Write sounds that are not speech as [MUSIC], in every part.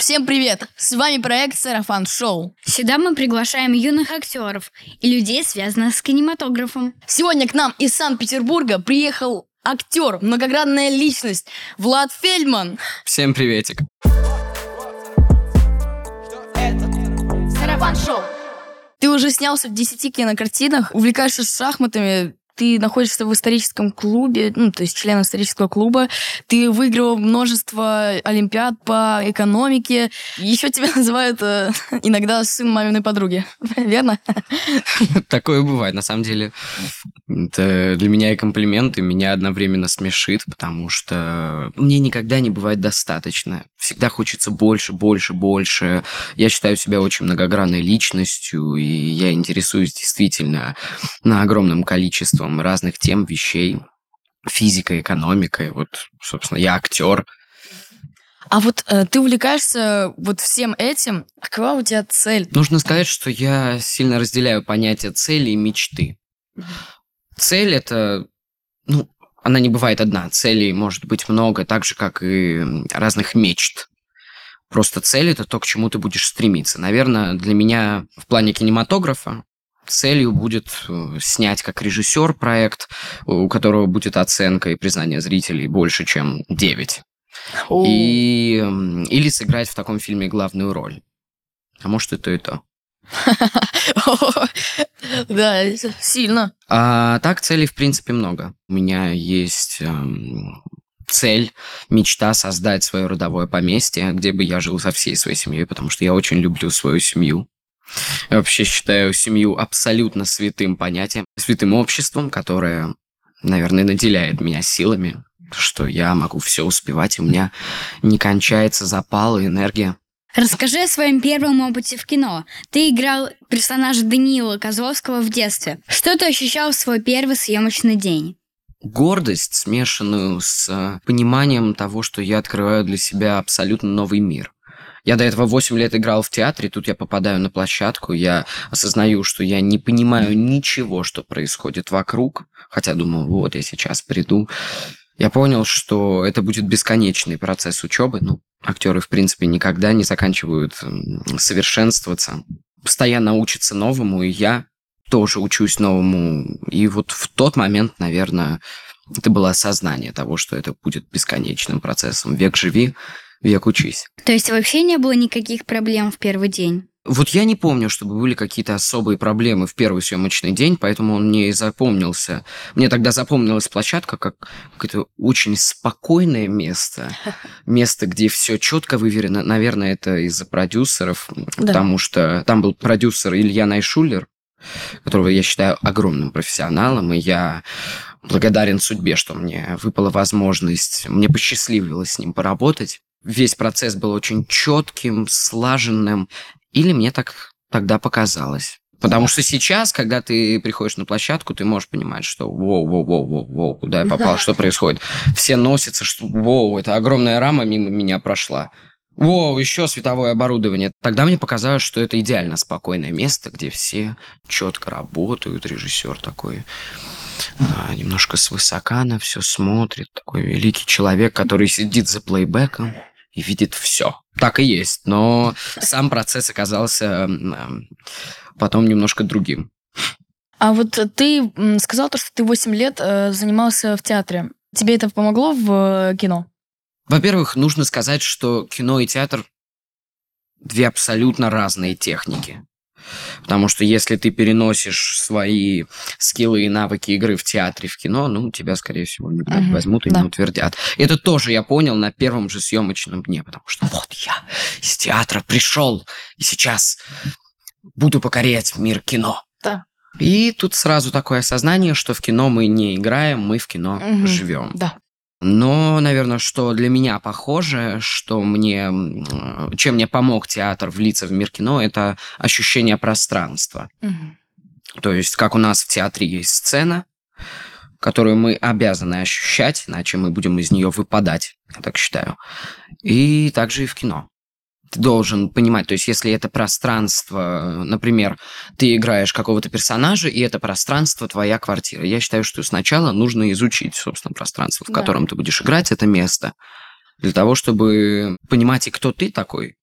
Всем привет! С вами проект Сарафан Шоу. Сюда мы приглашаем юных актеров и людей, связанных с кинематографом. Сегодня к нам из Санкт-Петербурга приехал актер, многогранная личность Влад Фельдман. Всем приветик. Сарафан Шоу. Ты уже снялся в 10 кинокартинах, увлекаешься шахматами, ты находишься в историческом клубе, ну, то есть член исторического клуба, ты выиграл множество олимпиад по экономике, еще тебя [LAUGHS] называют э, иногда сын маминой подруги, [LAUGHS] верно? Такое бывает, на самом деле. Это для меня и комплимент, и меня одновременно смешит, потому что мне никогда не бывает достаточно. Всегда хочется больше, больше, больше. Я считаю себя очень многогранной личностью, и я интересуюсь действительно на огромном количеством разных тем, вещей. Физика, экономика. Вот, собственно, я актер. А вот э, ты увлекаешься вот всем этим. Какова у тебя цель? Нужно сказать, что я сильно разделяю понятие цели и мечты. Цель это, ну, она не бывает одна. Целей может быть много, так же, как и разных мечт. Просто цель это то, к чему ты будешь стремиться. Наверное, для меня в плане кинематографа целью будет э, снять как режиссер проект, у которого будет оценка и признание зрителей больше, чем 9. И, или сыграть в таком фильме главную роль. А может, это и то. [LAUGHS] Да, сильно. А так целей, в принципе, много. У меня есть эм, цель, мечта создать свое родовое поместье, где бы я жил со всей своей семьей, потому что я очень люблю свою семью. Я вообще считаю семью абсолютно святым понятием, святым обществом, которое, наверное, наделяет меня силами, что я могу все успевать, и у меня не кончается запал и энергия. Расскажи о своем первом опыте в кино. Ты играл персонажа Даниила Козловского в детстве. Что ты ощущал в свой первый съемочный день? Гордость, смешанную с э, пониманием того, что я открываю для себя абсолютно новый мир. Я до этого 8 лет играл в театре, тут я попадаю на площадку, я осознаю, что я не понимаю ничего, что происходит вокруг, хотя думал, вот я сейчас приду. Я понял, что это будет бесконечный процесс учебы. Ну, актеры, в принципе, никогда не заканчивают совершенствоваться. Постоянно учатся новому, и я тоже учусь новому. И вот в тот момент, наверное, это было осознание того, что это будет бесконечным процессом. Век живи, век учись. То есть вообще не было никаких проблем в первый день? Вот я не помню, чтобы были какие-то особые проблемы в первый съемочный день, поэтому он мне и запомнился. Мне тогда запомнилась площадка как какое-то очень спокойное место. [LAUGHS] Место, где все четко выверено. Наверное, это из-за продюсеров, да. потому что там был продюсер Илья Найшулер, которого я считаю огромным профессионалом, и я благодарен судьбе, что мне выпала возможность, мне посчастливилось с ним поработать. Весь процесс был очень четким, слаженным, или мне так тогда показалось. Потому что сейчас, когда ты приходишь на площадку, ты можешь понимать, что воу, воу, воу, воу, воу, куда я попал, что происходит. Все носятся, что воу, это огромная рама мимо меня прошла. Воу, еще световое оборудование. Тогда мне показалось, что это идеально спокойное место, где все четко работают. Режиссер такой а, немножко свысока на все смотрит. Такой великий человек, который сидит за плейбеком и видит все. Так и есть, но [LAUGHS] сам процесс оказался потом немножко другим. А вот ты сказал то, что ты 8 лет э, занимался в театре. Тебе это помогло в э, кино? Во-первых, нужно сказать, что кино и театр две абсолютно разные техники. Потому что если ты переносишь свои скиллы и навыки игры в театре, в кино, ну, тебя, скорее всего, не uh-huh. возьмут и да. не утвердят. Это тоже я понял на первом же съемочном дне, потому что вот я из театра пришел, и сейчас буду покорять мир кино. Да. И тут сразу такое осознание, что в кино мы не играем, мы в кино угу. живем. Да. Но, наверное, что для меня похоже, что мне, чем мне помог театр влиться в мир кино, это ощущение пространства. Угу. То есть, как у нас в театре есть сцена, которую мы обязаны ощущать, иначе мы будем из нее выпадать, я так считаю. И также и в кино ты должен понимать, то есть если это пространство, например, ты играешь какого-то персонажа, и это пространство твоя квартира. Я считаю, что сначала нужно изучить, собственно, пространство, в да. котором ты будешь играть, это место, для того, чтобы понимать, и кто ты такой,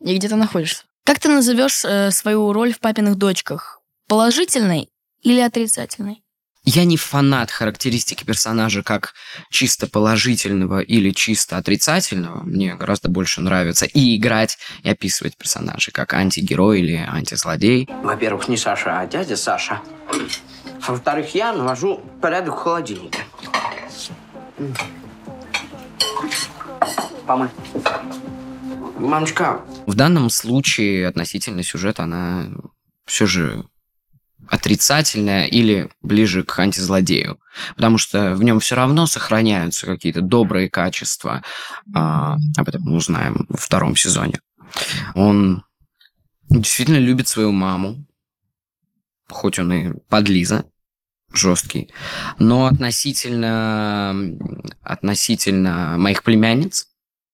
и где ты находишься. Как ты назовешь э, свою роль в папиных дочках? Положительной или отрицательной? Я не фанат характеристики персонажа как чисто положительного или чисто отрицательного. Мне гораздо больше нравится и играть, и описывать персонажей как антигерой или антизлодей. Во-первых, не Саша, а дядя Саша. Во-вторых, я навожу порядок в холодильнике. Помой. Мамочка. В данном случае относительно сюжета она все же отрицательная или ближе к антизлодею. Потому что в нем все равно сохраняются какие-то добрые качества. А, об этом мы узнаем во втором сезоне. Он действительно любит свою маму, хоть он и подлиза, жесткий. Но относительно, относительно моих племянниц,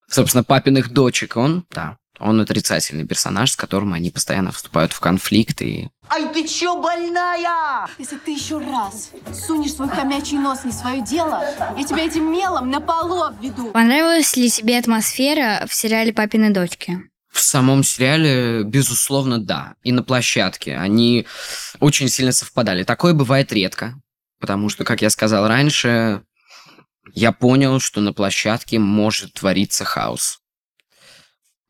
собственно, папиных дочек, он, да, он отрицательный персонаж, с которым они постоянно вступают в конфликт и... Ай, ты чё, больная? Если ты еще раз сунешь свой хомячий нос не свое дело, я тебя этим мелом на полу обведу. Понравилась ли тебе атмосфера в сериале «Папины дочки»? В самом сериале, безусловно, да. И на площадке. Они очень сильно совпадали. Такое бывает редко. Потому что, как я сказал раньше, я понял, что на площадке может твориться хаос.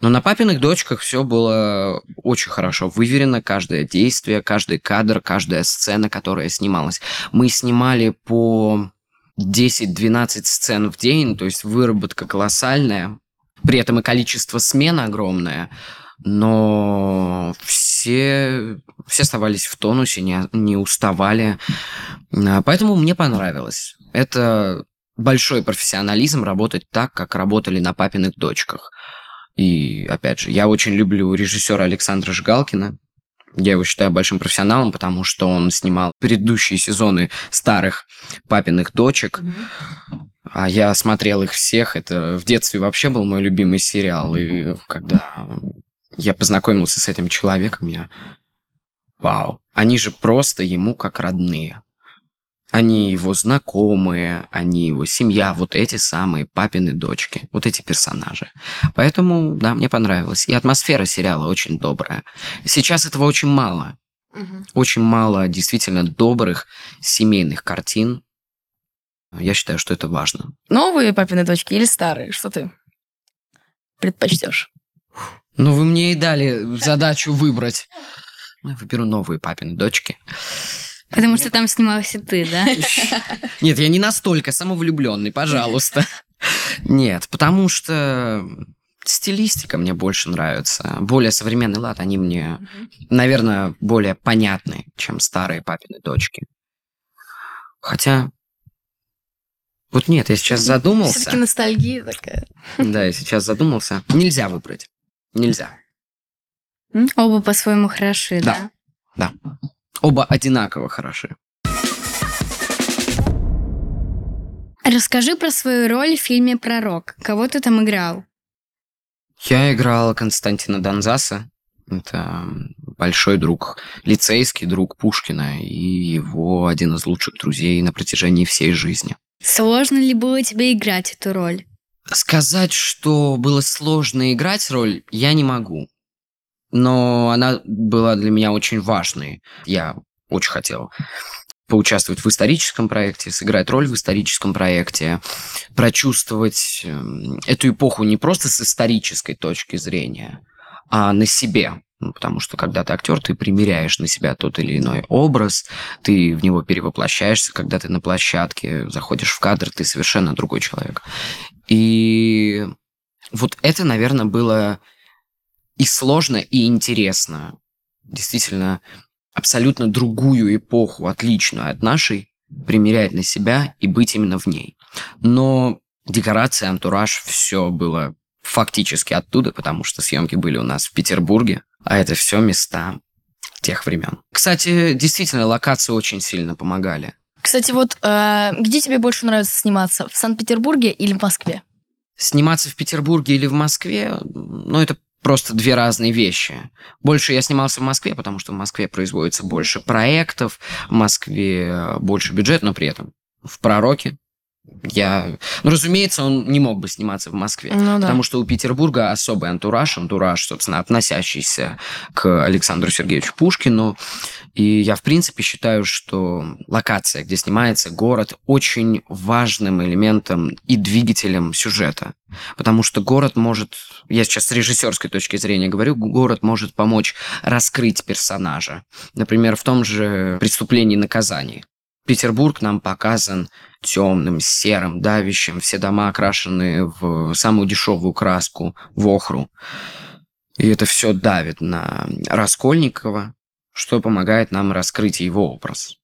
Но на папиных дочках все было очень хорошо выверено, каждое действие, каждый кадр, каждая сцена, которая снималась. Мы снимали по 10-12 сцен в день, то есть выработка колоссальная, при этом и количество смен огромное, но все, все оставались в тонусе, не, не уставали. А, поэтому мне понравилось. Это большой профессионализм работать так, как работали на папиных дочках. И, опять же, я очень люблю режиссера Александра Жигалкина. Я его считаю большим профессионалом, потому что он снимал предыдущие сезоны старых папиных дочек. А я смотрел их всех. Это в детстве вообще был мой любимый сериал. И когда я познакомился с этим человеком, я... Вау. Они же просто ему как родные. Они его знакомые, они его семья, вот эти самые папины дочки, вот эти персонажи. Поэтому, да, мне понравилось. И атмосфера сериала очень добрая. Сейчас этого очень мало. Угу. Очень мало действительно добрых семейных картин. Я считаю, что это важно. Новые папины дочки или старые? Что ты предпочтешь? Ну, вы мне и дали задачу выбрать. Я выберу новые папины дочки. Потому что там снимался ты, да? [LAUGHS] Нет, я не настолько самовлюбленный, пожалуйста. [LAUGHS] Нет, потому что стилистика мне больше нравится. Более современный лад, они мне, наверное, более понятны, чем старые папины дочки. Хотя, вот нет, я сейчас задумался. Все-таки ностальгия такая. Да, я сейчас задумался. Нельзя выбрать. Нельзя. Оба по-своему хороши, да? Да. Да. Оба одинаково хороши. Расскажи про свою роль в фильме «Пророк». Кого ты там играл? Я играл Константина Донзаса. Это большой друг, лицейский друг Пушкина и его один из лучших друзей на протяжении всей жизни. Сложно ли было тебе играть эту роль? Сказать, что было сложно играть роль, я не могу но она была для меня очень важной. Я очень хотел поучаствовать в историческом проекте, сыграть роль в историческом проекте, прочувствовать эм, эту эпоху не просто с исторической точки зрения, а на себе. Ну, потому что когда ты актер, ты примеряешь на себя тот или иной образ, ты в него перевоплощаешься, когда ты на площадке заходишь в кадр, ты совершенно другой человек. И вот это, наверное, было и сложно, и интересно. Действительно, абсолютно другую эпоху, отличную от нашей, примерять на себя и быть именно в ней. Но декорация, антураж, все было фактически оттуда, потому что съемки были у нас в Петербурге, а это все места тех времен. Кстати, действительно, локации очень сильно помогали. Кстати, вот э, где тебе больше нравится сниматься? В Санкт-Петербурге или в Москве? Сниматься в Петербурге или в Москве, ну, это просто две разные вещи. Больше я снимался в Москве, потому что в Москве производится больше проектов, в Москве больше бюджет, но при этом в «Пророке» Я... Ну, разумеется, он не мог бы сниматься в Москве. Ну да. Потому что у Петербурга особый антураж, антураж, собственно, относящийся к Александру Сергеевичу Пушкину. И я, в принципе, считаю, что локация, где снимается город, очень важным элементом и двигателем сюжета. Потому что город может, я сейчас с режиссерской точки зрения говорю, город может помочь раскрыть персонажа. Например, в том же «Преступлении и наказании». Петербург нам показан темным, серым, давящим. Все дома окрашены в самую дешевую краску, в охру. И это все давит на Раскольникова, что помогает нам раскрыть его образ.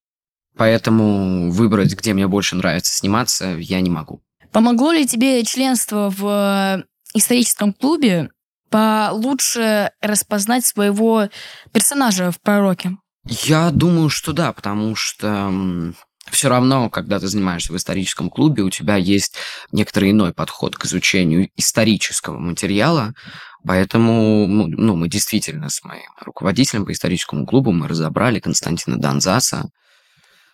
Поэтому выбрать, где мне больше нравится сниматься, я не могу. Помогло ли тебе членство в историческом клубе получше распознать своего персонажа в пророке? Я думаю, что да, потому что все равно, когда ты занимаешься в историческом клубе, у тебя есть некоторый иной подход к изучению исторического материала, поэтому ну, ну, мы действительно с моим руководителем по историческому клубу мы разобрали Константина Донзаса.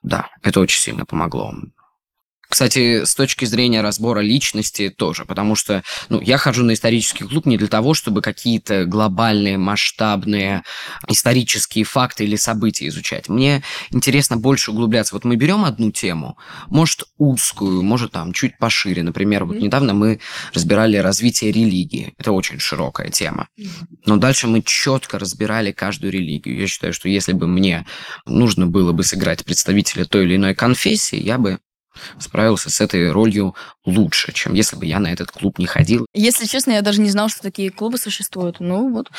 Да, это очень сильно помогло. Кстати, с точки зрения разбора личности тоже, потому что ну, я хожу на исторический клуб не для того, чтобы какие-то глобальные, масштабные исторические факты или события изучать. Мне интересно больше углубляться. Вот мы берем одну тему, может узкую, может там чуть пошире. Например, вот недавно мы разбирали развитие религии. Это очень широкая тема. Но дальше мы четко разбирали каждую религию. Я считаю, что если бы мне нужно было бы сыграть представителя той или иной конфессии, я бы справился с этой ролью лучше, чем если бы я на этот клуб не ходил. Если честно, я даже не знал, что такие клубы существуют. Ну вот.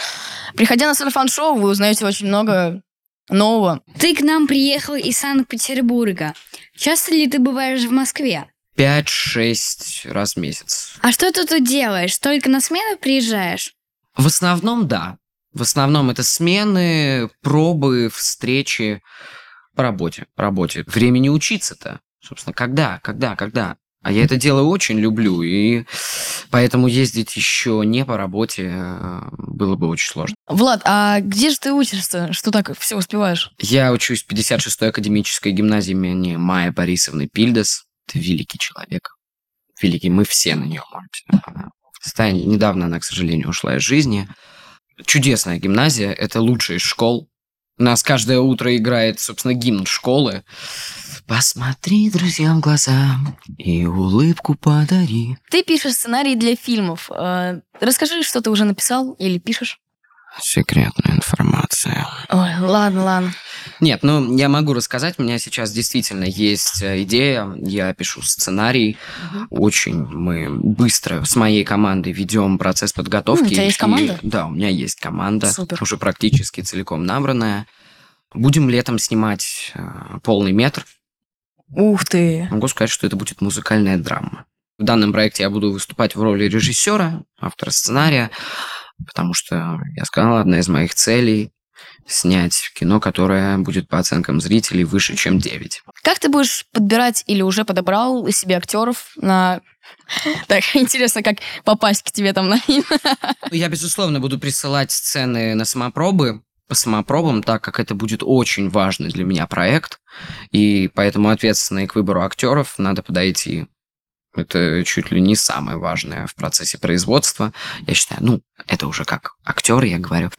Приходя на сарафан-шоу, вы узнаете очень много нового. Ты к нам приехал из Санкт-Петербурга. Часто ли ты бываешь в Москве? 5-6 раз в месяц. А что ты тут делаешь? Только на смену приезжаешь? В основном, да. В основном это смены, пробы, встречи по работе. По работе. Времени учиться-то. Собственно, когда, когда, когда? А я это дело очень люблю, и поэтому ездить еще не по работе э, было бы очень сложно. Влад, а где же ты учишься, что так все успеваешь? Я учусь в 56-й академической гимназии имени Майя Борисовны Пильдес. Это великий человек. Великий. Мы все на нее молимся. Недавно она, к сожалению, ушла из жизни. Чудесная гимназия. Это лучшая из школ. У нас каждое утро играет, собственно, гимн школы. Посмотри друзьям в глаза и улыбку подари. Ты пишешь сценарий для фильмов. Э, расскажи, что ты уже написал или пишешь? Секретная информация. Ой, ладно, ладно. Нет, ну я могу рассказать. У меня сейчас действительно есть э, идея. Я пишу сценарий. Угу. Очень мы быстро с моей командой ведем процесс подготовки. Ну, у тебя есть команда? И, да, у меня есть команда. Супер. Уже практически целиком набранная. Будем летом снимать э, полный метр. Ух ты! Могу сказать, что это будет музыкальная драма. В данном проекте я буду выступать в роли режиссера, автора сценария, потому что, я сказал, одна из моих целей снять кино, которое будет по оценкам зрителей выше, чем 9. Как ты будешь подбирать или уже подобрал себе актеров на... [LAUGHS] Так, интересно, как попасть к тебе там на... [LAUGHS] Я, безусловно, буду присылать сцены на самопробы, по самопробам, так как это будет очень важный для меня проект, и поэтому ответственно к выбору актеров надо подойти. Это чуть ли не самое важное в процессе производства. Я считаю, ну, это уже как актер, я говорю.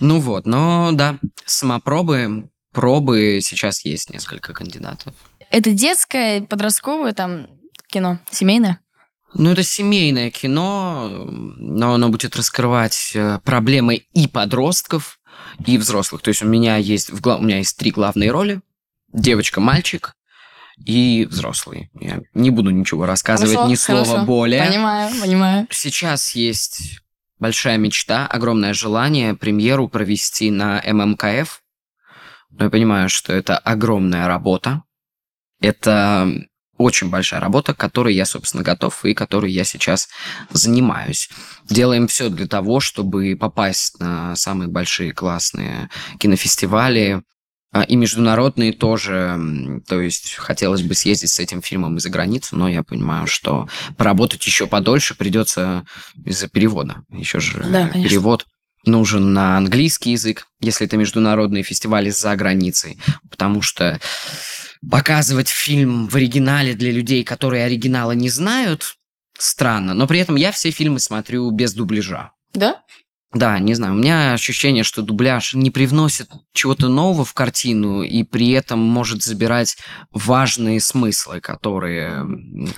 Ну вот, но да, самопробы, пробы сейчас есть несколько кандидатов. Это детское, подростковое там кино, семейное? Ну, это семейное кино, но оно будет раскрывать э, проблемы и подростков, и взрослых. То есть у меня есть, в, у меня есть три главные роли. Девочка, мальчик и взрослый. Я не буду ничего рассказывать, хорошо, ни слова хорошо. более. Понимаю, понимаю. Сейчас есть большая мечта, огромное желание премьеру провести на ММКФ. Но я понимаю, что это огромная работа. Это очень большая работа, которой я, собственно, готов и которой я сейчас занимаюсь. Делаем все для того, чтобы попасть на самые большие классные кинофестивали, а, и международные тоже. То есть хотелось бы съездить с этим фильмом и за границу, но я понимаю, что поработать еще подольше придется из-за перевода. Еще же да, перевод нужен на английский язык, если это международные фестивали за границей, потому что показывать фильм в оригинале для людей, которые оригинала не знают, странно, но при этом я все фильмы смотрю без дубляжа. Да? Да, не знаю, у меня ощущение, что дубляж не привносит чего-то нового в картину и при этом может забирать важные смыслы, которые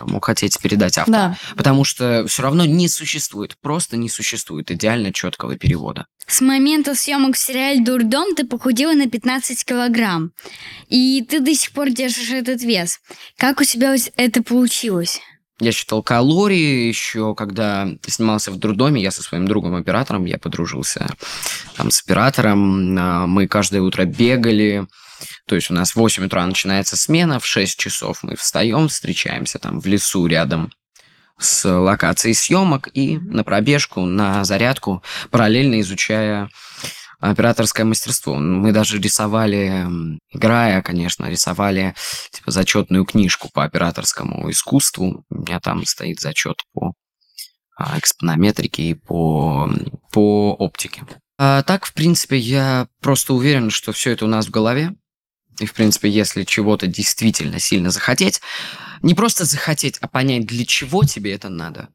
мог хотеть передать автор. Да. Потому что все равно не существует, просто не существует идеально четкого перевода. С момента съемок в сериале «Дурдом» ты похудела на 15 килограмм. И ты до сих пор держишь этот вес. Как у тебя это получилось? Я считал калории еще, когда снимался в Друдоме, я со своим другом-оператором, я подружился там с оператором, а, мы каждое утро бегали, то есть у нас в 8 утра начинается смена, в 6 часов мы встаем, встречаемся там в лесу рядом с локацией съемок и на пробежку, на зарядку, параллельно изучая операторское мастерство. Мы даже рисовали, играя, конечно, рисовали типа зачетную книжку по операторскому искусству. У меня там стоит зачет по а, экспонометрике и по, по оптике. А так, в принципе, я просто уверен, что все это у нас в голове. И, в принципе, если чего-то действительно сильно захотеть, не просто захотеть, а понять, для чего тебе это надо,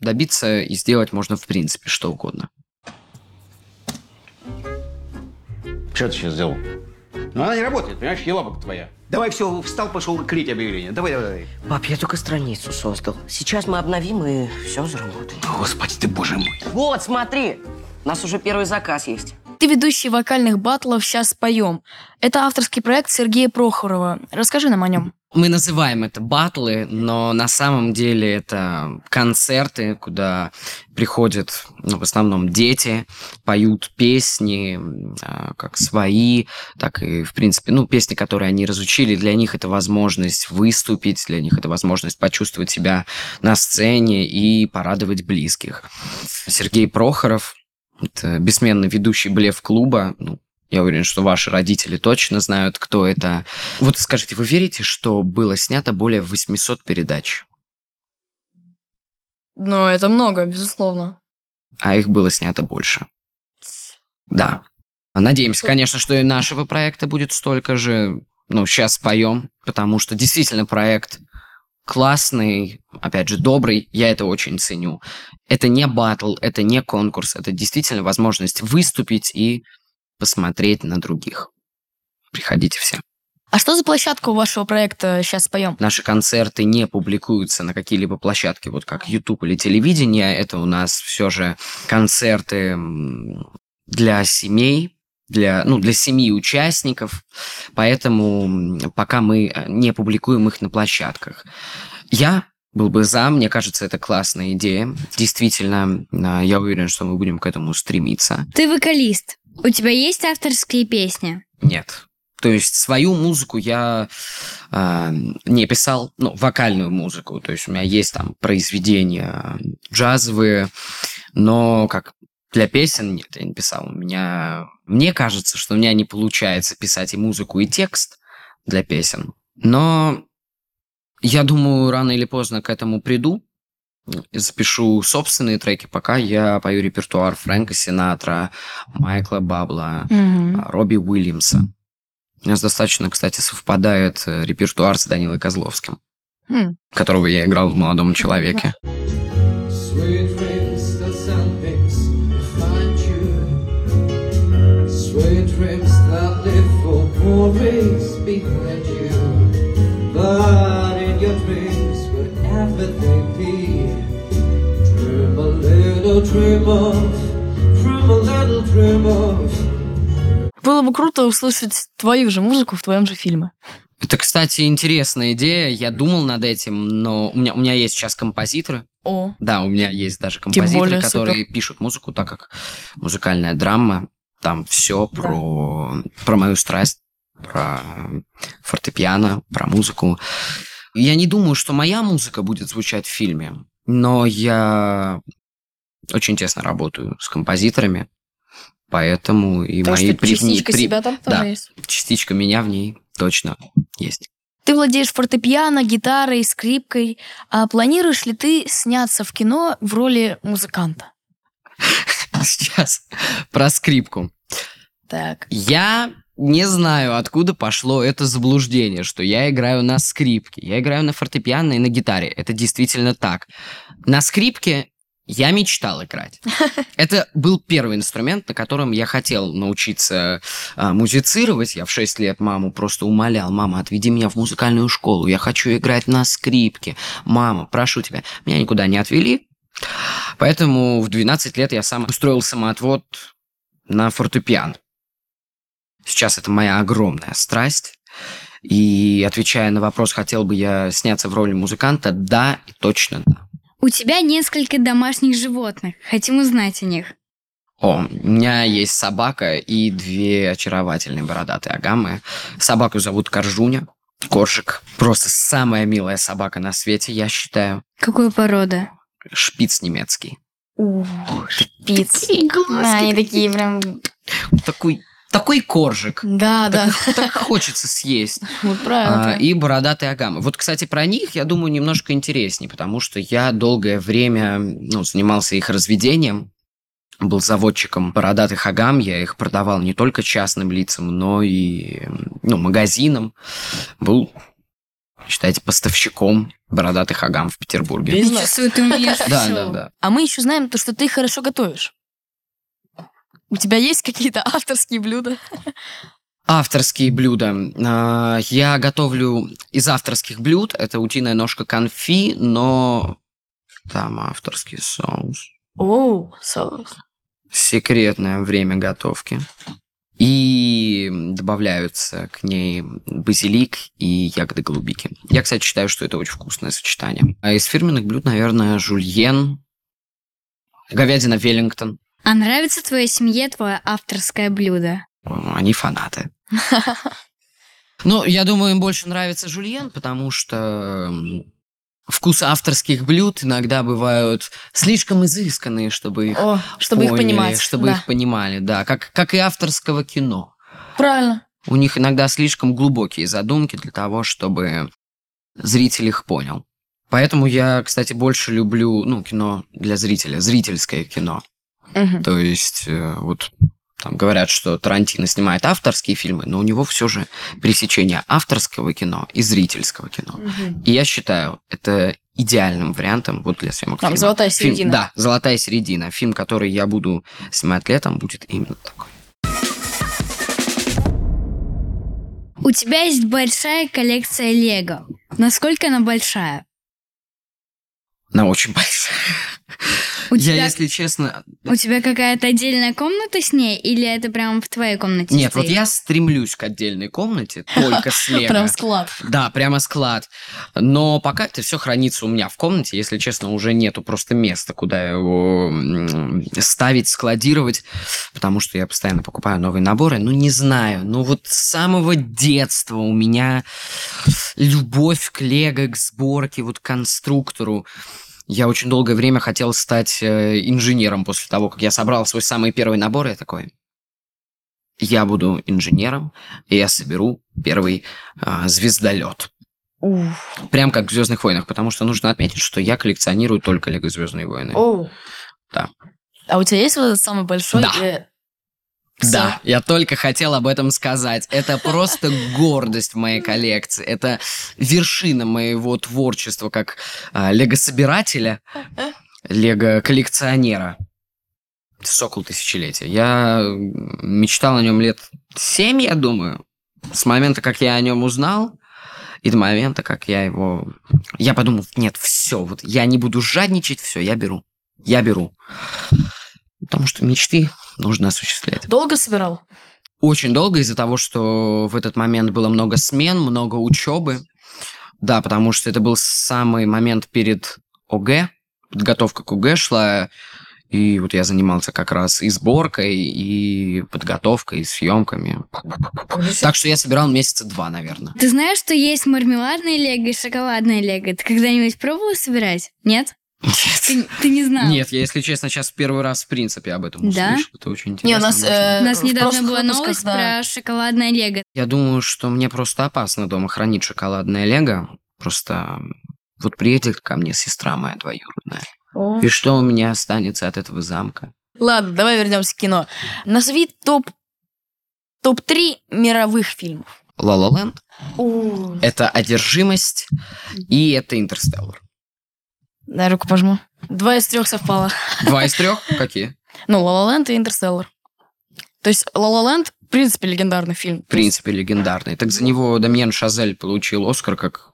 добиться и сделать можно, в принципе, что угодно. Что ты сейчас сделал? Ну, она не работает, понимаешь, елабок твоя. Давай все, встал, пошел клеить объявление. Давай, давай, давай. Пап, я только страницу создал. Сейчас мы обновим и все заработает. Господи ты, боже мой. Вот, смотри, у нас уже первый заказ есть. Ты ведущий вокальных батлов «Сейчас споем». Это авторский проект Сергея Прохорова. Расскажи нам о нем. Мы называем это батлы, но на самом деле это концерты, куда приходят ну, в основном дети, поют песни, а, как свои, так и, в принципе, ну, песни, которые они разучили. Для них это возможность выступить, для них это возможность почувствовать себя на сцене и порадовать близких. Сергей Прохоров, это бессменный ведущий блеф-клуба, ну, я уверен, что ваши родители точно знают, кто это. Вот скажите, вы верите, что было снято более 800 передач? Ну, это много, безусловно. А их было снято больше. Да. Надеемся, конечно, что и нашего проекта будет столько же. Ну, сейчас споем, потому что действительно проект классный, опять же, добрый, я это очень ценю. Это не батл, это не конкурс, это действительно возможность выступить и посмотреть на других. Приходите все. А что за площадка у вашего проекта «Сейчас споем»? Наши концерты не публикуются на какие-либо площадки, вот как YouTube или телевидение. Это у нас все же концерты для семей, для, ну, для семьи участников, поэтому пока мы э, не публикуем их на площадках. Я был бы за, мне кажется, это классная идея. Действительно, а, я уверен, что мы будем к этому стремиться. Ты вокалист. У тебя есть авторские песни? Нет. То есть свою музыку я э, не писал, ну, вокальную музыку. То есть у меня есть там произведения джазовые, но как для песен нет, я не писал. У меня, мне кажется, что у меня не получается писать и музыку, и текст для песен. Но я думаю, рано или поздно к этому приду запишу собственные треки, пока я пою репертуар Фрэнка Синатра, Майкла Бабла, Мгм. Робби Уильямса. У нас достаточно, кстати, совпадает э, репертуар с Данилой Козловским, Хм. которого я играл в «Молодом человеке». Sweet for always behind you. But in your dreams, whatever they be, dream a little dream of, dream a little dream of. Было бы круто услышать твою же музыку в твоем же фильме. Это, кстати, интересная идея. Я думал над этим, но у меня, у меня есть сейчас композиторы. О, Да, у меня есть даже композиторы, более которые пишут музыку, так как музыкальная драма, там все про, про мою страсть, про фортепиано, про музыку. Я не думаю, что моя музыка будет звучать в фильме, но я очень тесно работаю с композиторами, поэтому и потому мои что частичка при- себя там да. тоже есть. частичка меня в ней точно есть. Ты владеешь фортепиано, гитарой, скрипкой. А планируешь ли ты сняться в кино в роли музыканта? [LAUGHS] сейчас про скрипку. Так. Я не знаю, откуда пошло это заблуждение, что я играю на скрипке. Я играю на фортепиано и на гитаре. Это действительно так. На скрипке я мечтал играть. [LAUGHS] Это был первый инструмент, на котором я хотел научиться а, музицировать. Я в 6 лет маму просто умолял, мама, отведи меня в музыкальную школу, я хочу играть на скрипке. Мама, прошу тебя. Меня никуда не отвели. Поэтому в 12 лет я сам устроил самоотвод на фортепиано. Сейчас это моя огромная страсть. И отвечая на вопрос, хотел бы я сняться в роли музыканта, да, и точно да. У тебя несколько домашних животных. Хотим узнать о них. О, у меня есть собака и две очаровательные бородатые агамы. Собаку зовут Коржуня. Коржик. Просто самая милая собака на свете, я считаю. Какой порода? Шпиц немецкий. Ух, шпиц. Да, они такие прям... Такой, такой коржик. Да, да. Так хочется съесть. [LAUGHS] Вот правильно. А, и бородатые агамы. Вот, кстати, про них, я думаю, немножко интереснее, потому что я долгое время ну, занимался их разведением, был заводчиком бородатых агам, я их продавал не только частным лицам, но и ну, магазинам. Был, считайте, поставщиком бородатых агам в Петербурге. Ты умеешь Да, да, да. А мы еще знаем то, что ты хорошо готовишь. У тебя есть какие-то авторские блюда? Авторские блюда. А, Я готовлю из авторских блюд. Это утиная ножка конфи, но там авторский соус. О, соус. Секретное время готовки. И добавляются к ней базилик и ягоды голубики. Я, кстати, считаю, что это очень вкусное сочетание. А из фирменных блюд, наверное, жульен, говядина Веллингтон. А нравится твоей семье твое авторское блюдо? Они фанаты. [LAUGHS] Ну, я думаю, им больше нравится жульен, потому что м, вкусы авторских блюд иногда бывают слишком изысканные, чтобы их О, чтобы их поняли, понимать. Чтобы Да. их понимали, да. Как, как и авторского кино. Правильно. У них иногда слишком глубокие задумки для того, чтобы зритель их понял. Поэтому я, кстати, больше люблю, ну, кино для зрителя, зрительское кино. Мгм. То есть, э, вот там говорят, что Тарантино снимает авторские фильмы, но у него все же пересечение авторского кино и зрительского кино. Мгм. И я считаю, это идеальным вариантом вот для съемок Там фильма. золотая Фильм- середина. да, золотая середина. Фильм, который я буду снимать летом, будет именно такой. У тебя есть большая коллекция Лего. Насколько она большая? Она очень большая. У [LAUGHS] Я, тебя, если честно... у тебя какая-то отдельная комната с ней, или это прямо в твоей комнате? Нет, вот стоит? я стремлюсь к отдельной комнате, только [LAUGHS] с Лего. Прям склад. Да, прямо склад. Но пока это все хранится у меня в комнате. Если честно, уже нету просто места, куда его ставить, складировать, потому что я постоянно покупаю новые наборы. Ну, не знаю. Ну, вот с самого детства у меня любовь к лего, к сборке, вот к конструктору. Я очень долгое время хотел стать э, инженером после того, как я собрал свой самый первый набор. Я такой, я буду инженером, и я соберу первый а, звездолет. Ух. Прям как в Звездных войнах, потому что нужно отметить, что я коллекционирую только Лего Звездные войны. Оу. Да. А у тебя есть вот этот самый большой? Да. э, Да, я только хотел об этом сказать. Это просто гордость моей коллекции. Это вершина моего творчества как а, лего-собирателя, лего-коллекционера. Сокол тысячелетия. Я мечтал о нем лет семь, я думаю. С момента, как я о нем узнал, и до момента, как я его... Я подумал, нет, все, вот я не буду жадничать, все, я беру. Я беру. Потому что мечты нужно осуществлять. Долго собирал? Очень долго из-за того, что в этот момент было много смен, много учебы. Да, потому что это был самый момент перед ОГЭ. Подготовка к ОГЭ шла. И вот я занимался как раз и сборкой, и подготовкой, и съемками. Так что я собирал месяца два, наверное. Ты знаешь, что есть мармеладное лего и шоколадное лего? Ты когда-нибудь пробовала собирать? Нет? Ты, ты не знал? Нет, я, если честно, сейчас первый раз в принципе об этом Да? услышал. Это очень интересно. Не, у нас, э, У нас недавно была новость да. про шоколадное лего. Я думаю, что мне просто опасно дома хранить шоколадное лего. Просто вот приедет ко мне сестра моя двоюродная. О. И что у меня останется от этого замка? Ладно, давай вернемся к кино. Назови топ топ-3 мировых фильмов. «Ла Ла Ленд» — это «Одержимость» и это «Интерстеллар». Дай руку пожму. Два из трех совпало. Два из трех? Какие? Ну, «Ла Ла Ленд» и «Интерстеллар». То есть «Ла Ла Ленд» в принципе легендарный фильм. В принципе, легендарный. Так за него Дамьен Шазель получил Оскар как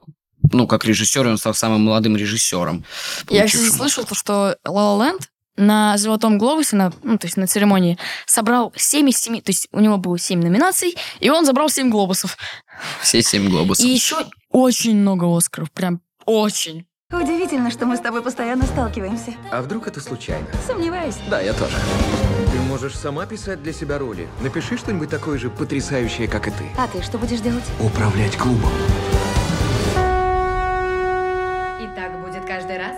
ну, как режиссер, и он стал самым молодым режиссером. Я, кстати, слышал, то, что «Ла Ленд» на «Золотом глобусе», на, ну, то есть на церемонии, собрал 7 из 7, то есть у него было 7 номинаций, и он забрал 7 глобусов. Все семь глобусов. И еще очень много Оскаров, прям очень. Удивительно, что мы с тобой постоянно сталкиваемся. А вдруг это случайно? Сомневаюсь. Да, я тоже. Ты можешь сама писать для себя роли. Напиши что-нибудь такое же потрясающее, как и ты. А ты что будешь делать? Управлять клубом. И так будет каждый раз?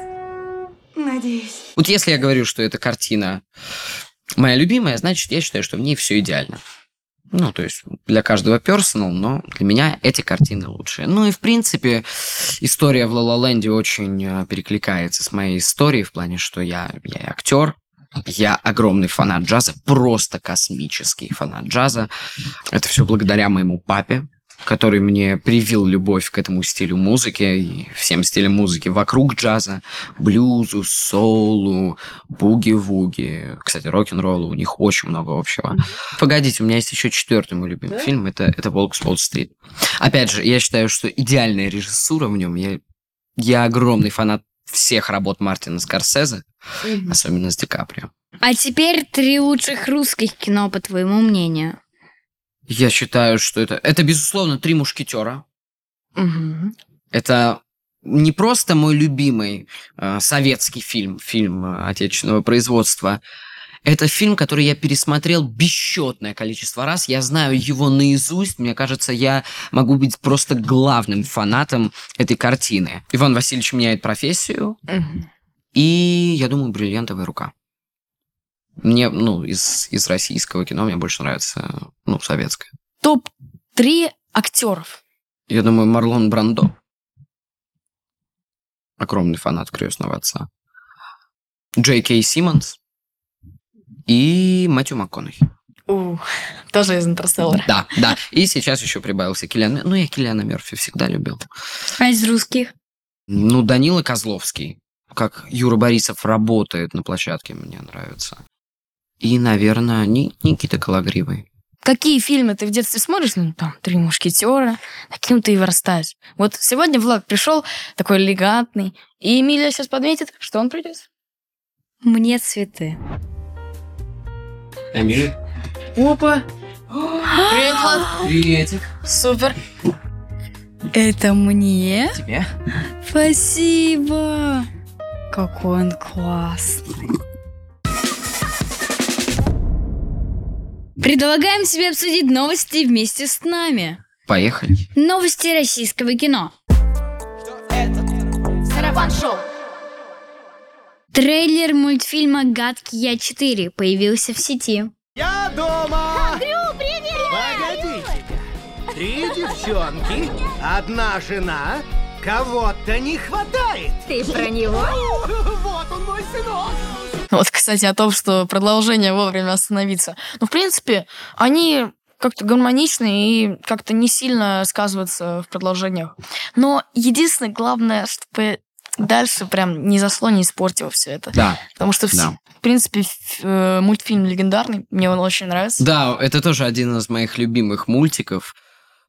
Надеюсь. Вот если я говорю, что эта картина моя любимая, значит, я считаю, что в ней все идеально. Ну, то есть для каждого персонал, но для меня эти картины лучшие. Ну и, в принципе, история в ла ленде очень э, перекликается с моей историей в плане, что я, я актер, я огромный фанат джаза, просто космический фанат джаза. Это все благодаря моему папе, который мне привил любовь к этому стилю музыки и всем стилям музыки вокруг джаза, блюзу, соулу, буги-вуги, кстати, рок-н-роллу, у них очень много общего. Погодите, у меня есть еще четвертый мой любимый фильм, это, это «Волк с Уолл-стрит». Опять же, я считаю, что идеальная режиссура в нем, я, я огромный фанат всех работ Мартина Скорсезе, особенно с Ди Каприо. А теперь три лучших русских кино, по твоему мнению. Я считаю, что это... Это, безусловно, «Три мушкетера». Мгм. Это не просто мой любимый э, советский фильм, фильм отечественного производства. Это фильм, который я пересмотрел бесчетное количество раз. Я знаю его наизусть. Мне кажется, я могу быть просто главным фанатом этой картины. Иван Васильевич меняет профессию. Мгм. И, я думаю, «Бриллиантовая рука». Мне, ну, из, из российского кино мне больше нравится, ну, советское. Топ-3 актеров. Я думаю, Марлон Брандо. Огромный фанат крестного отца. Джей Кей Симмонс и Мэтью МакКонахи. У, тоже из «Интерстеллара». Да, да. И сейчас еще прибавился Киллиан. Ну, я Киллиана Мерфи всегда любил. А из русских? Ну, Данила Козловский. Как Юра Борисов работает на площадке, мне нравится. И, наверное, Ни- Никита Калагривый. Какие фильмы ты в детстве смотришь? Ну, там, «Три мушкетера», таким ты и вырастаешь. Вот сегодня Влад пришел, такой элегантный, и Эмилия сейчас подметит, что он придет. Мне цветы. Эмиль? Опа! Привет, Влад! Приветик. Супер! Это мне? Тебе? Спасибо. Какой он классный. Предлагаем тебе обсудить новости вместе с нами. Поехали. Новости российского кино. Сарафан-шоу. Трейлер мультфильма «Гадкий я 4» появился в сети. Я дома! Андрю, привет! Погодите! Три девчонки, одна жена, кого-то не хватает! Ты про него? [LAUGHS] Вот он мой сынок! [LAUGHS] Вот, кстати, о том, что продолжение вовремя остановиться. Ну, в принципе, они как-то гармоничны и как-то не сильно сказываются в продолжениях. Но единственное, главное, чтобы дальше прям не зашло, не испортило все это. Да. Потому что, в, Да. в принципе, э, мультфильм легендарный, мне он очень нравится. Да, это тоже один из моих любимых мультиков.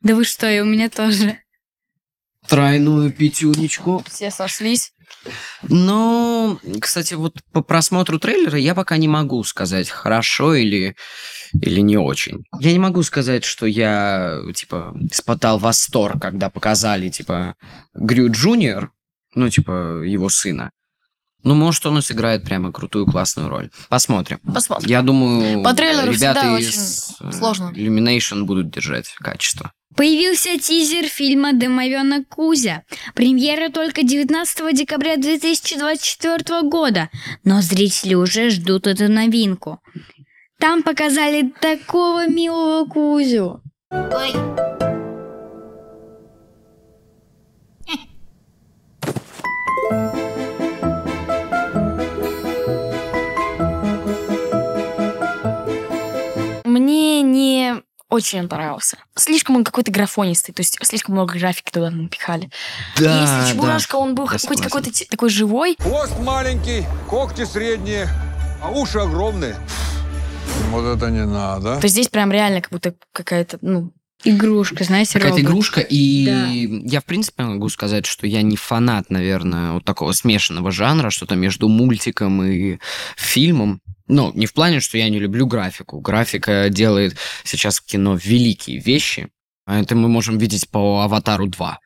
Да вы что, и у меня тоже. Тройную пятюнечку. Все сошлись. Ну, кстати, вот по просмотру трейлера я пока не могу сказать, хорошо или, или не очень. Я не могу сказать, что я, типа, испытал восторг, когда показали, типа, Грю Джуниор, ну, типа, его сына. Ну, может, он и сыграет прямо крутую, классную роль. Посмотрим. Посмотрим. Я думаю, По трейлеру ребята всегда из очень э, сложно. Illumination будут держать качество. Появился тизер фильма «Домовенок Кузя». Премьера только 19 декабря 2024 года, но зрители уже ждут эту новинку. Там показали такого милого Кузю. Ой. Мне не очень он понравился. Слишком он какой-то графонистый, то есть слишком много графики туда напихали. Да, Если да. Чебурашка, он был Я хоть согласен. какой-то такой живой, Хвост маленький, когти средние, а уши огромные. Вот это не надо. то здесь прям реально как будто какая-то, ну, Игрушка, знаете, Какая-то робот. игрушка, и я, в принципе, могу сказать, что я не фанат, наверное, вот такого смешанного жанра, что-то между мультиком и фильмом. Ну, не в плане, что я не люблю графику. Графика делает сейчас в кино великие вещи. А Это мы можем видеть по «Аватару 2».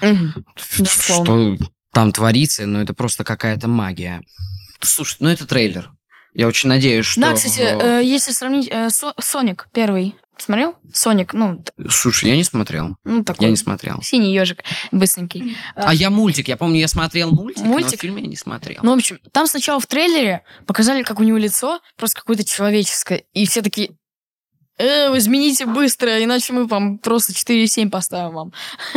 мгм. Что там творится, ну, это просто какая-то магия. Слушай, ну, это трейлер. Я очень надеюсь, что... Да, кстати, э, если сравнить э, Со- Соник первый, смотрел? Соник, ну, Слушай, я не смотрел. ну такой Я не смотрел. синий ежик, быстренький. А я мультик. Я помню, я смотрел мультик, но Мультик? фильм я не смотрел. Ну, в общем, там сначала в трейлере показали, как у него лицо просто какое-то человеческое, и все такие, э, измените быстро, иначе мы вам просто 4,7 поставим вам.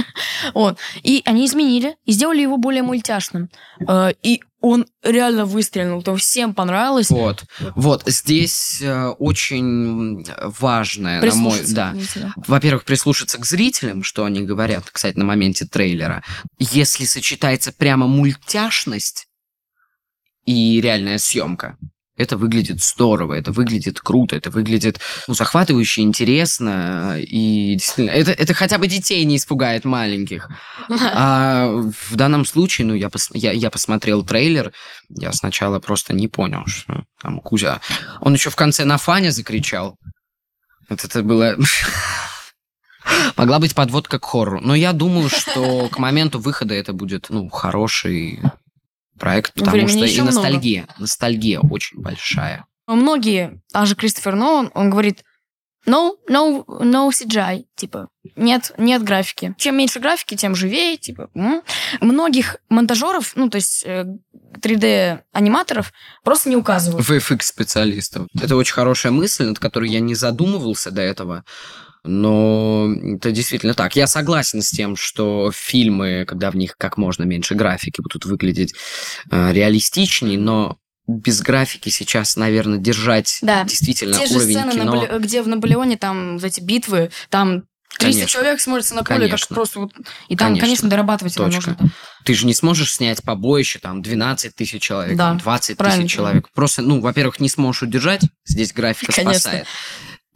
[LAUGHS] вот. И они изменили, и сделали его более мультяшным. Э, и он реально выстрелил, то всем понравилось. Вот, вот здесь э, очень важное, на мой, да. Во-первых, прислушаться к зрителям, что они говорят, кстати, на моменте трейлера. Если сочетается прямо мультяшность и реальная съемка, это выглядит здорово, это выглядит круто, это выглядит ну, захватывающе, интересно. И действительно, это, это хотя бы детей не испугает маленьких. А в данном случае, ну, я, пос- я, я посмотрел трейлер, я сначала просто не понял, что там Кузя... Он еще в конце на фане закричал. Вот это было... [LAUGHS] Могла быть подводка к хоррору. Но я думаю, что к моменту выхода это будет, ну, хороший проект, потому Времени что и еще много. ностальгия, ностальгия очень большая. Многие, даже Кристофер Нолан, он говорит, no, no, no CGI, типа, нет, нет графики. Чем меньше графики, тем живее, типа. м. Многих монтажеров, ну, то есть э, 3D-аниматоров просто не указывают. VFX-специалистов. Это очень хорошая мысль, над которой я не задумывался до этого. Но это действительно так. Я согласен с тем, что фильмы, когда в них как можно меньше графики, будут выглядеть э, реалистичнее, но без графики сейчас, наверное, держать Да. действительно Те же уровень сцены, кино. Наполе- где в Наполеоне там эти битвы, там 300 Конечно. человек смотрится на поле, как Конечно. просто вот... И там, Конечно. конечно, дорабатывать его Точка. нужно. Ты же не сможешь снять побоище, там, 12 тысяч человек, Да, там, 20 правильно. тысяч человек. Просто, ну, во-первых, не сможешь удержать, здесь графика Конечно. спасает.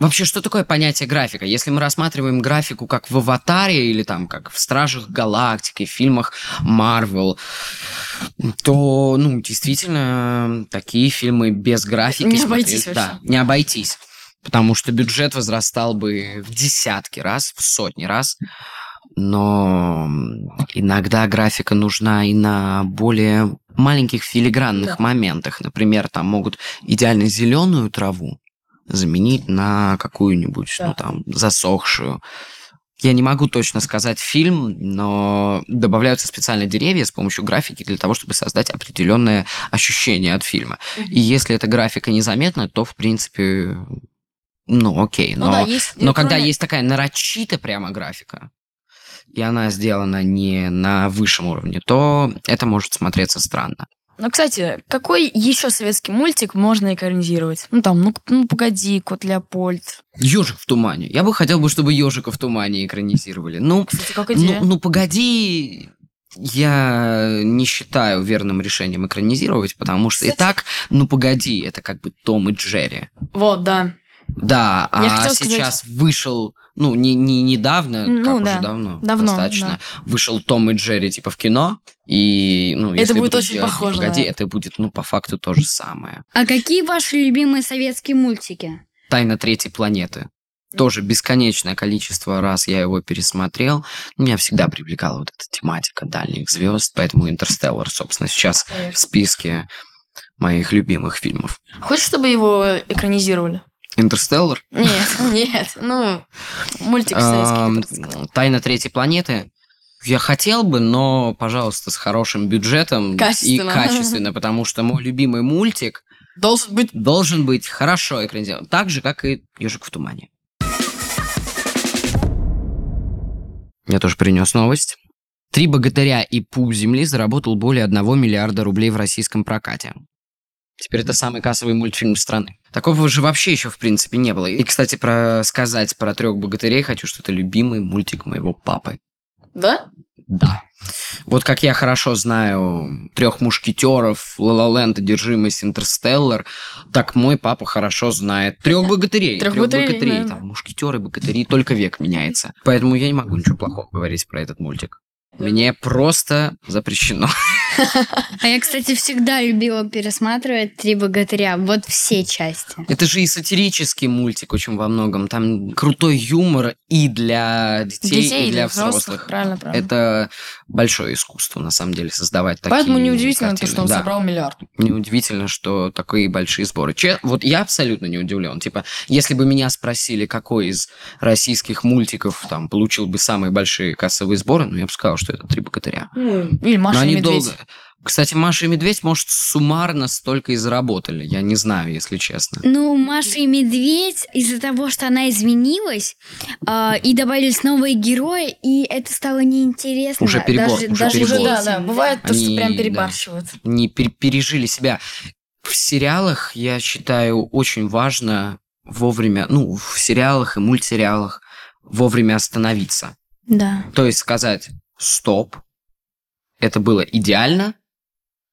Вообще, что такое понятие графика? Если мы рассматриваем графику как в «Аватаре» или там как в «Стражах Галактики», в фильмах Марвел, то, ну, действительно, такие фильмы без графики... Не смотреть- обойтись вообще. Да, не обойтись. Потому что бюджет возрастал бы в десятки раз, в сотни раз. Но иногда графика нужна и на более маленьких филигранных Да. моментах. Например, там могут идеально зеленую траву заменить на какую-нибудь, ну Да. там, засохшую. Я не могу точно сказать фильм, но добавляются специально деревья с помощью графики для того, чтобы создать определенное ощущение от фильма. И если эта графика незаметна, то, в принципе, ну, окей. Ну Но, да, есть... но когда кроме- есть такая нарочитая прямо графика, и она сделана не на высшем уровне, то это может смотреться странно. Ну, кстати, какой еще советский мультик можно экранизировать? Ну, там, ну, ну погоди, Кот Леопольд. Ежик в тумане. Я бы хотел бы, чтобы ежика в тумане экранизировали. Ну, Кстати, как ну, идея. ну погоди. Я не считаю верным решением экранизировать, потому что и Кстати- так, ну погоди, это как бы Том и Джерри. Вот, да. Да, Я а хотела сказать- сейчас вышел, ну, не, не недавно, Ну, как да. уже давно, Давно, достаточно, вышел Том и Джерри, типа, в кино, и, ну, Это если будет очень делать похоже Погоди, это. это будет, ну, по факту то же самое. А какие ваши любимые советские мультики? Тайна третьей планеты. Тоже бесконечное количество раз я его пересмотрел. Меня всегда привлекала вот эта тематика дальних звезд, поэтому Интерстеллар, собственно, сейчас в списке моих любимых фильмов. Хочешь, чтобы его экранизировали? Интерстеллар, Нет, [LAUGHS] нет. Ну, мультик советский. Тайна третьей планеты. Я хотел бы, но, пожалуйста, с хорошим бюджетом Качественно. и [LAUGHS] качественно, потому что мой любимый мультик Должен быть... должен быть хорошо экранизирован, так же, как и «Ежик в тумане». Я тоже принес новость. «Три богатыря и пуп земли» заработал более 1 миллиарда рублей в российском прокате. Теперь это самый кассовый мультфильм страны. Такого же вообще еще, в принципе, не было. И, кстати, про сказать про трех богатырей хочу, что это любимый мультик моего папы. Да? Да. Вот как я хорошо знаю трех мушкетеров, Ла-Ла-Ленд, Одержимость, Интерстеллар, так мой папа хорошо знает трех богатырей. Трёх богатырей, богатырей. да. Там мушкетеры, богатыри, только век меняется. Поэтому я не могу ничего плохого говорить про этот мультик. Мне просто запрещено. А я, кстати, всегда любила пересматривать «Три богатыря». Вот все части. Это же и сатирический мультик очень во многом. Там крутой юмор и для детей, Детей, и для взрослых. взрослых. Правильно, правильно. Это большое искусство, на самом деле, создавать такие Поэтому неудивительно, то, картины. что он Да. собрал миллиард. Неудивительно, что такие большие сборы. Че- вот я абсолютно не удивлен. Типа, если бы меня спросили, какой из российских мультиков там получил бы самые большие кассовые сборы, ну, я бы сказал, что это «Три богатыря». Или Маша Но и они Медведь. долго... Кстати, Маша и Медведь, может, суммарно столько и заработали. Я не знаю, если честно. Ну, Маша и Медведь, из-за того, что она изменилась, а, и добавились новые герои, и это стало неинтересно. Уже перебор, даже, уже даже перебор. Да, да. Бывает то, что Они, прям да. перебарщивают. не пер- пережили себя. В сериалах, я считаю, очень важно вовремя, ну, в сериалах и мультсериалах вовремя остановиться. Да. То есть сказать «стоп», это было идеально,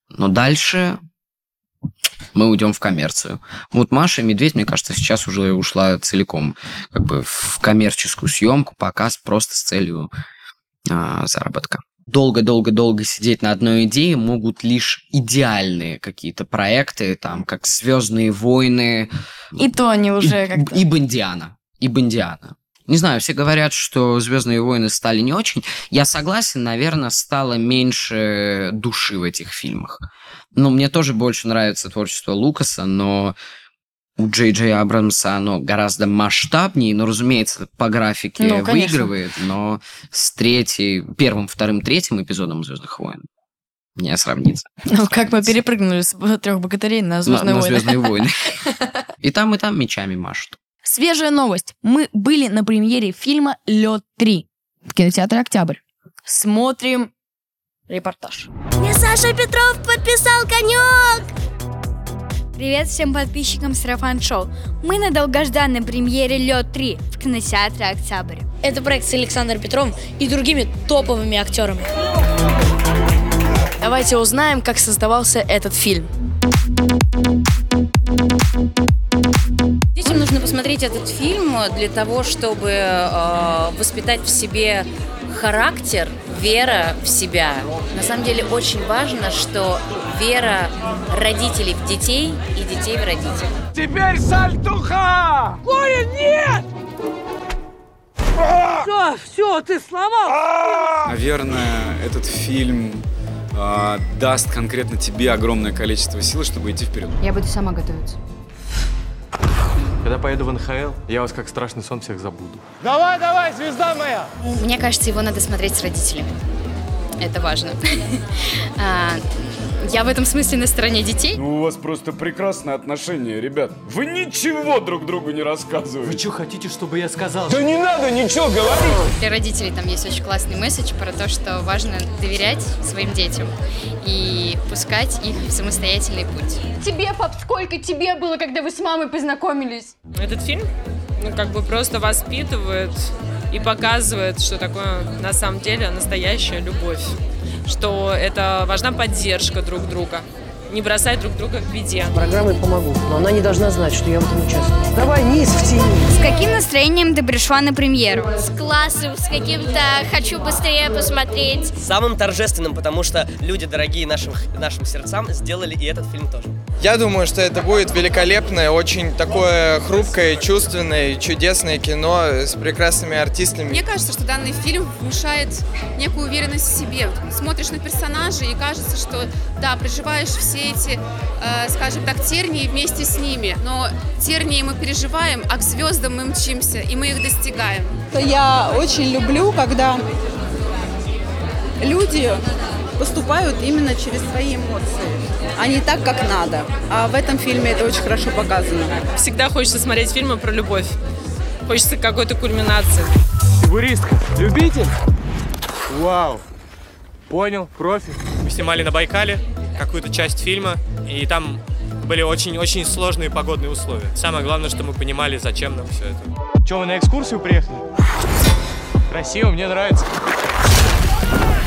но дальше мы уйдем в коммерцию. Вот Маша и Медведь, мне кажется, сейчас уже ушла целиком как бы в коммерческую съемку, показ просто с целью а, заработка. Долго-долго-долго сидеть на одной идее могут лишь идеальные какие-то проекты, там, как Звездные войны, И то они уже и, как-то... и Бондиана. И Бондиана. Не знаю, все говорят, что Звездные войны стали не очень. Я согласен, наверное, стало меньше души в этих фильмах. Ну, мне тоже больше нравится творчество Лукаса, но у Джей Джей Абрамса оно гораздо масштабнее, но, разумеется, по графике Ну, конечно. выигрывает, но с третьей, первым, вторым, третьим эпизодом Звездных войн не сравнится. Ну, как мы перепрыгнули с трех богатырей на Звездные на, на войны. Звездные войны. [LAUGHS] И там, и там мечами машут. Свежая новость. Мы были на премьере фильма «Лед 3» в кинотеатре «Октябрь». Смотрим репортаж. Мне Саша Петров подписал конек! Привет всем подписчикам Сарафан Шоу. Мы на долгожданной премьере Лед 3 в кинотеатре Октябрь. Это проект с Александром Петровым и другими топовыми актерами. Давайте узнаем, как создавался этот фильм. Детям нужно посмотреть этот фильм для того, чтобы э, воспитать в себе характер, вера в себя. На самом деле очень важно, что вера родителей в детей и детей в родителей. Теперь сальтуха! Коин, нет! Все, все, ты сломал! Наверное, этот фильм а, даст конкретно тебе огромное количество сил, чтобы идти вперед. Я буду сама готовиться. Когда поеду в НХЛ, я вас как страшный сон всех забуду. Давай, давай, звезда моя! Мне кажется, его надо смотреть с родителями. Это важно. [LAUGHS] А, Я в этом смысле на стороне детей. Ну, у вас просто прекрасные отношения, ребят. Вы ничего друг другу не рассказываете. Вы что хотите, чтобы я сказал? Да не надо ничего говорить! Для родителей там есть очень классный месседж про то, что важно доверять своим детям и пускать их в самостоятельный путь. Тебе, пап, сколько тебе было, когда вы с мамой познакомились? Этот фильм, ну, как бы просто воспитывает и показывает, что такое на самом деле настоящая любовь. Что это важна поддержка друг друга. Не бросать друг друга в беде. Программой помогу, но она не должна знать, что я в этом участвую. Давай, низ в тени. С каким настроением ты пришла на премьеру? С классом, с каким-то «хочу быстрее посмотреть». Самым торжественным, потому что люди, дорогие нашим, нашим сердцам, сделали и этот фильм тоже. Я думаю, что это будет великолепное, очень такое хрупкое, чувственное, чудесное кино с прекрасными артистами. Мне кажется, что данный фильм внушает некую уверенность в себе. Смотришь на персонажей и кажется, что да, проживаешь все эти, э, скажем так, тернии вместе с ними. Но тернии мы переживаем, а к звездам мы мчимся, и мы их достигаем. Я очень люблю, когда люди поступают именно через свои эмоции, а не так, как надо. А в этом фильме это очень хорошо показано. Всегда хочется смотреть фильмы про любовь. Хочется какой-то кульминации. Фигуристка, любитель? Вау. Понял, профи. Мы снимали на Байкале какую-то часть фильма, и там были очень-очень сложные погодные условия. Самое главное, что мы понимали, зачем нам все это. Че, вы на экскурсию приехали? Красиво, мне нравится.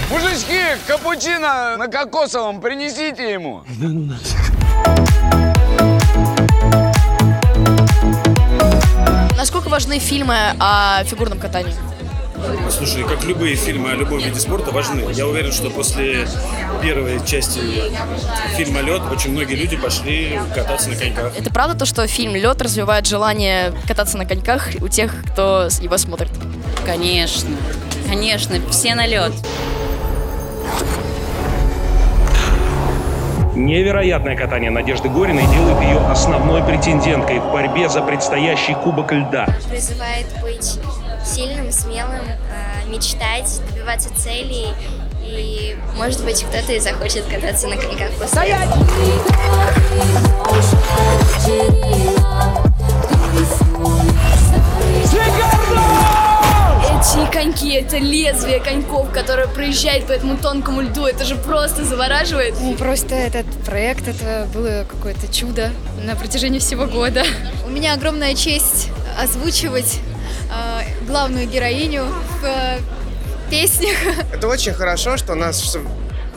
Мужички, капучино на кокосовом принесите ему. Да ну нафиг. Насколько важны фильмы о фигурном катании? Слушай, как любые фильмы о любом виде спорта важны. Я уверен, что после первой части фильма «Лед» очень многие люди пошли кататься на коньках. Это правда то, что фильм «Лед» развивает желание кататься на коньках у тех, кто его смотрит? Конечно, конечно, все на лед. Невероятное катание Надежды Гориной делает ее основной претенденткой в борьбе за предстоящий Кубок Льда. Призывает быть сильным, смелым, э, мечтать, добиваться целей. И, может быть, кто-то и захочет кататься на коньках после этого. Эти коньки, это лезвие коньков, которое проезжает по этому тонкому льду, это же просто завораживает. Ну, просто этот проект, это было какое-то чудо на протяжении всего года. У меня огромная честь озвучивать главную героиню в э, песнях. [LAUGHS] Это очень хорошо, что у нас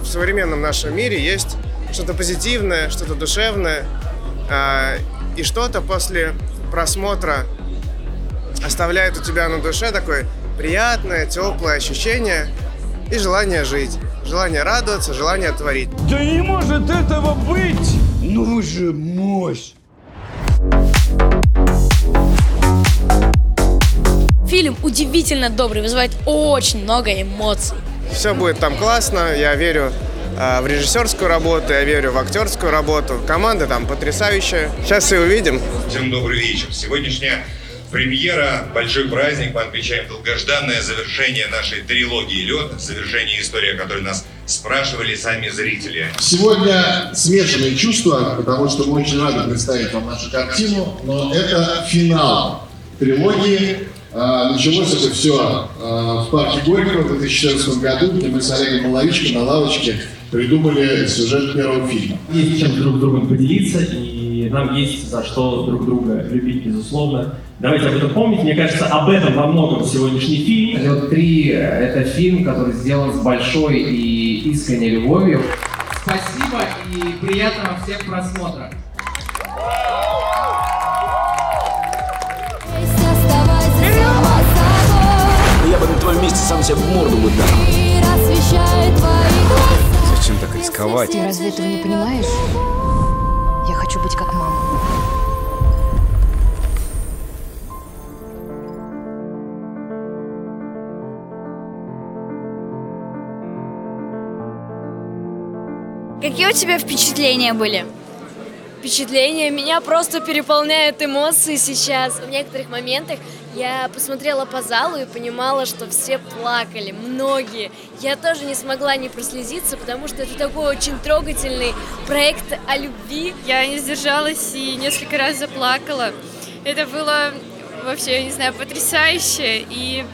в современном нашем мире есть что-то позитивное, что-то душевное, а, и что-то после просмотра оставляет у тебя на душе такое приятное, теплое ощущение и желание жить, желание радоваться, желание творить. Да не может этого быть! Ну вы же мощь! Фильм удивительно добрый, вызывает очень много эмоций. Все будет там классно, я верю а, в режиссерскую работу, я верю в актерскую работу. Команда там потрясающая. Сейчас все увидим. Всем добрый вечер. Сегодняшняя премьера, большой праздник. Мы отмечаем долгожданное завершение нашей трилогии «Лед», завершение истории, о которой нас спрашивали сами зрители. Сегодня смешанные чувства, потому что мы очень рады представить вам нашу картину, но это финал трилогии. А, Началось это все в парке Горького в 2014 году, где мы с Олегом Маловичко на лавочке придумали сюжет первого фильма. Есть чем друг с другом поделиться, и нам есть за что друг друга любить, безусловно. Давайте об этом помнить. Мне кажется, об этом во многом сегодняшний фильм. «Лед 3» — это фильм, который сделан с большой и искренней любовью. Спасибо и приятного всем просмотра. Бы на твоем месте сам себе в морду бы дал. Зачем так рисковать? Ты разве этого не понимаешь? Я хочу быть как мама. Какие у тебя впечатления были? Впечатления меня просто переполняют эмоции сейчас. В некоторых моментах я посмотрела по залу и понимала, что все плакали, многие. Я тоже не смогла не прослезиться, потому что это такой очень трогательный проект о любви. Я не сдержалась и несколько раз заплакала. Это было вообще, я не знаю, потрясающе. И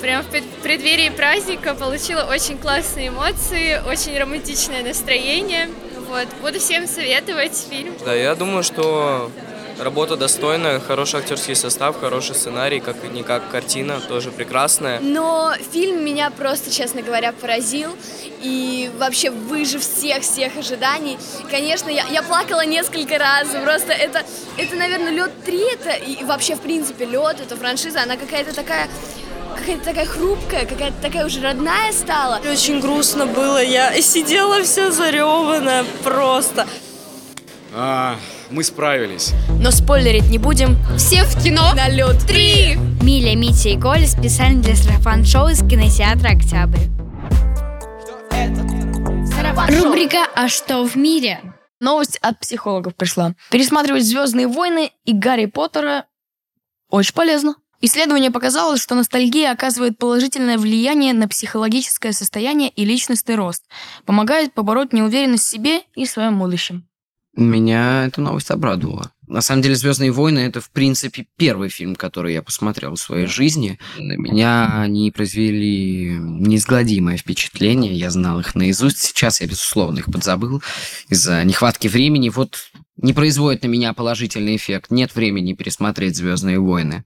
прям в пред- преддверии праздника получила очень классные эмоции, очень романтичное настроение. Вот. Буду всем советовать фильм. Да, я думаю, что работа достойная, хороший актерский состав, хороший сценарий, как и никак картина, тоже прекрасная. Но фильм меня просто, честно говоря, поразил и вообще выше всех-всех ожиданий. Конечно, я, я плакала несколько раз, просто это, это, наверное, лед 3, это и вообще, в принципе, лед, эта франшиза, она какая-то такая какая-то такая хрупкая, какая-то такая уже родная стала. Очень грустно было, я сидела вся зареванная просто. А, мы справились. Но спойлерить не будем. Все в кино на лед 3. Миля, Митя и Коля специально для сарафан-шоу из кинотеатра «Октябрь». Рубрика «А что в мире?» Новость от психологов пришла. Пересматривать «Звездные войны» и «Гарри Поттера» очень полезно. Исследование показало, что ностальгия оказывает положительное влияние на психологическое состояние и личностный рост, помогает побороть неуверенность в себе и в своем будущем. Меня эта новость обрадовала. На самом деле, Звездные войны это, в принципе, первый фильм, который я посмотрел в своей жизни. На меня они произвели неизгладимое впечатление. Я знал их наизусть. Сейчас я, безусловно, их подзабыл из-за нехватки времени. Вот не производит на меня положительный эффект. Нет времени пересмотреть Звездные войны.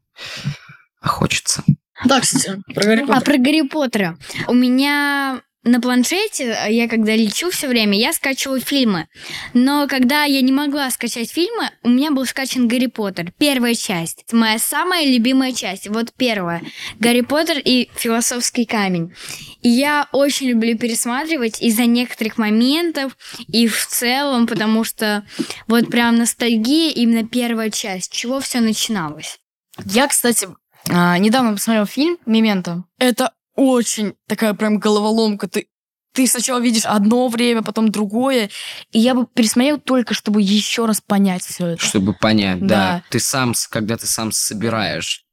А хочется. Да, кстати, про Гарри А Поттера. про Гарри Поттера. У меня на планшете, а я когда лечу все время, я скачиваю фильмы. Но когда я не могла скачать фильмы, у меня был скачан Гарри Поттер. Первая часть. Моя самая любимая часть. Вот первая. Гарри Поттер и Философский камень. И я очень люблю пересматривать из-за некоторых моментов и в целом, потому что вот прям ностальгия именно первая часть. Чего все начиналось. Я, кстати, а, недавно посмотрел фильм «Мементо». Это очень такая прям головоломка. Ты, ты сначала видишь одно время, потом другое. И я бы пересмотрел только, чтобы еще раз понять все это. Чтобы понять, да. Да. Ты сам, когда ты сам собираешь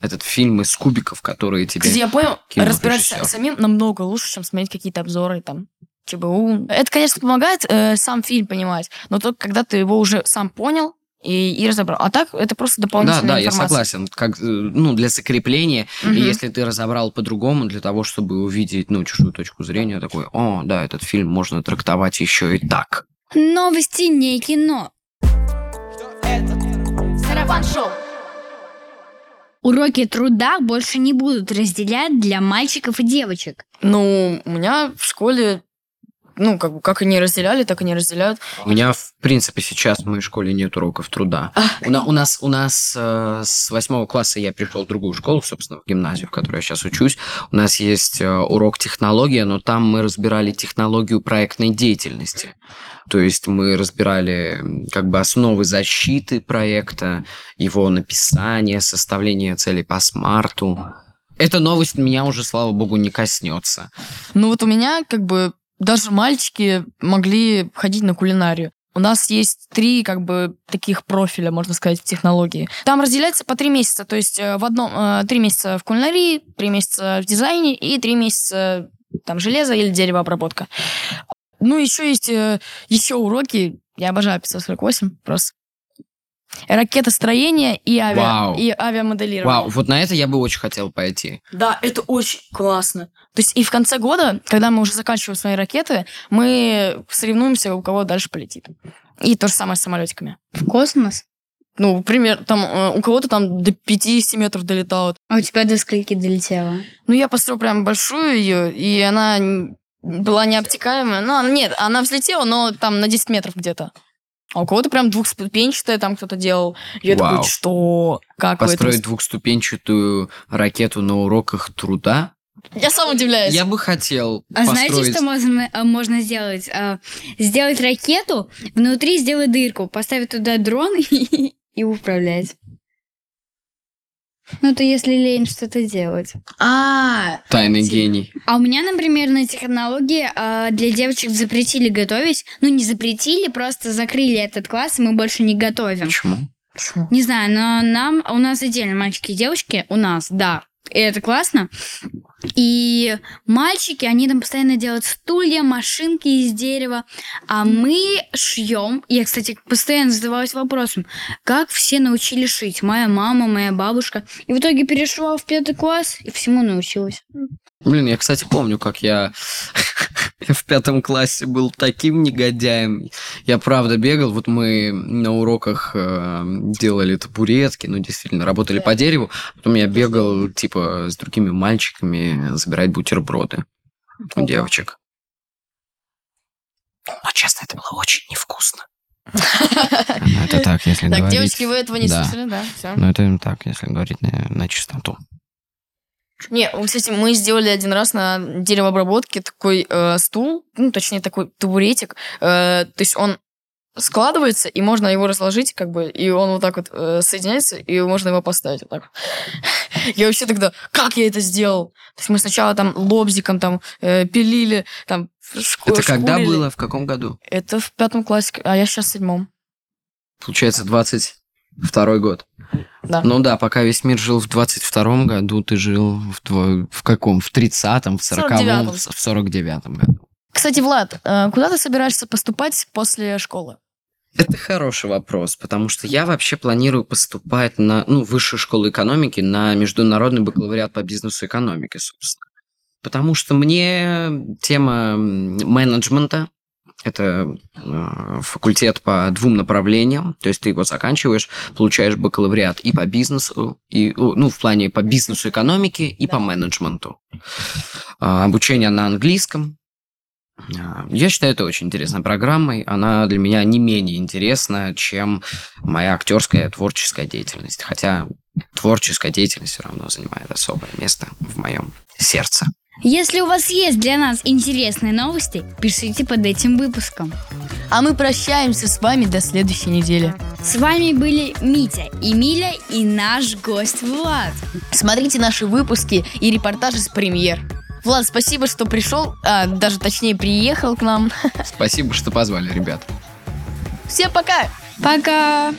этот фильм из кубиков, которые тебе Кстати, я понял, разбираться самим намного лучше, чем смотреть какие-то обзоры там. ЧБУ. Это, конечно, помогает э, сам фильм понимать, но только когда ты его уже сам понял и, и разобрал. А так это просто Да, дополнительная да, я информация. согласен. Как, э, ну, для закрепления, Мгм. и если ты разобрал по-другому, для того, чтобы увидеть, ну, чужую точку зрения, такой, о, да, этот фильм можно трактовать еще и так. Новости не кино. Сарафан-шоу. Уроки труда больше не будут разделять для мальчиков и девочек. Ну, у меня в школе, ну, как, бы, как они разделяли, так и не разделяют. У меня, в принципе, сейчас в моей школе нет уроков труда. У, на- у нас, у нас э, с восьмого класса я пришел в другую школу, собственно, в гимназию, в которой я сейчас учусь. У нас есть э, урок технология, но там мы разбирали технологию проектной деятельности. То есть мы разбирали как бы основы защиты проекта, его написание, составление целей по смарту. Эта новость меня уже, слава богу, не коснется. Ну, вот у меня, как бы, даже мальчики могли ходить на кулинарию. У нас есть три, как бы, таких профиля, можно сказать, в технологии. Там разделяется по три месяца. То есть э, в одном э, три месяца в кулинарии, три месяца в дизайне и три месяца там железо или деревообработка. Ну, еще есть э, еще уроки. Я обожаю 548 просто. Ракетостроение и, авиа, Вау. и авиамоделирование. Вау, вот на это я бы очень хотел пойти. Да, это очень классно. То есть и в конце года, когда мы уже заканчиваем свои ракеты, мы соревнуемся, у кого дальше полетит. И то же самое с самолетиками. В космос? Ну, например, там э, у кого-то там до 50 метров долетало. А у тебя до скольки долетело? Ну, я построил прям большую ее, и она была необтекаемая. Ну, она- нет, она взлетела, но там на 10 метров где-то. А у кого-то прям двухступенчатая там кто-то делал. Я Вау. такой, что? Как вы это Построить двухступенчатую ракету на уроках труда? Я сам удивляюсь. Я бы хотел А знаете, построить... что можно, а, можно сделать? А, сделать ракету, внутри сделать дырку, поставить туда дрон [LAUGHS] и, и управлять. Ну, это если лень что-то делать. А, Тайный гений. а у меня, например, на технологии а, для девочек запретили готовить. Ну, не запретили, просто закрыли этот класс, и мы больше не готовим. Почему? Не знаю, но нам, у нас отдельно мальчики и девочки, у нас, да, и это классно. И мальчики, они там постоянно делают стулья, машинки из дерева, а мы шьем. Я, кстати, постоянно задавалась вопросом, как все научились шить? Моя мама, моя бабушка. И в итоге перешла в пятый класс и всему научилась. Блин, я, кстати, помню, как я [LAUGHS] в пятом классе был таким негодяем. Я правда бегал, вот мы на уроках э, делали табуретки, ну, действительно, работали по дереву. Потом я бегал, типа, с другими мальчиками забирать бутерброды у девочек. Но, честно, это было очень невкусно. Ну, Это так, если Так, говорить. девочки, вы этого не слышали, да? Ну, это так, если говорить на чистоту. Не, кстати, мы сделали один раз на деревообработке такой э, стул, ну, точнее, такой табуретик. Э, то есть он складывается, и можно его разложить, как бы, и он вот так вот э, соединяется, и можно его поставить вот так. [LAUGHS] Я вообще тогда, как я это сделал? То есть мы сначала там лобзиком там э, пилили, там шку- Это когда шкурили. было? В каком году? Это в пятом классе, а я сейчас в седьмом. Получается, 22 год. Да. Ну да, пока весь мир жил в 22 году, ты жил в, тво- в каком? В 30-м, в 40-м, 49-м. в 49-м году. Кстати, Влад, э, куда ты собираешься поступать после школы? Это хороший вопрос, потому что я вообще планирую поступать на ну, высшую школу экономики на международный бакалавриат по бизнесу и экономике, собственно. Потому что мне тема менеджмента, это э, факультет по двум направлениям, то есть ты его заканчиваешь, получаешь бакалавриат и по бизнесу, и, ну, в плане по бизнесу экономики и по менеджменту. А, обучение на английском, а, я считаю, это очень интересной программой. Она для меня не менее интересна, чем моя актерская творческая деятельность. Хотя творческая деятельность все равно занимает особое место в моем сердце. Если у вас есть для нас интересные новости, пишите под этим выпуском. А мы прощаемся с вами до следующей недели. С вами были Митя, Эмиля и наш гость Влад. Смотрите наши выпуски и репортажи с премьер. Влад, спасибо, что пришел, а, даже точнее приехал к нам. Спасибо, что позвали, ребят. Всем пока! Пока!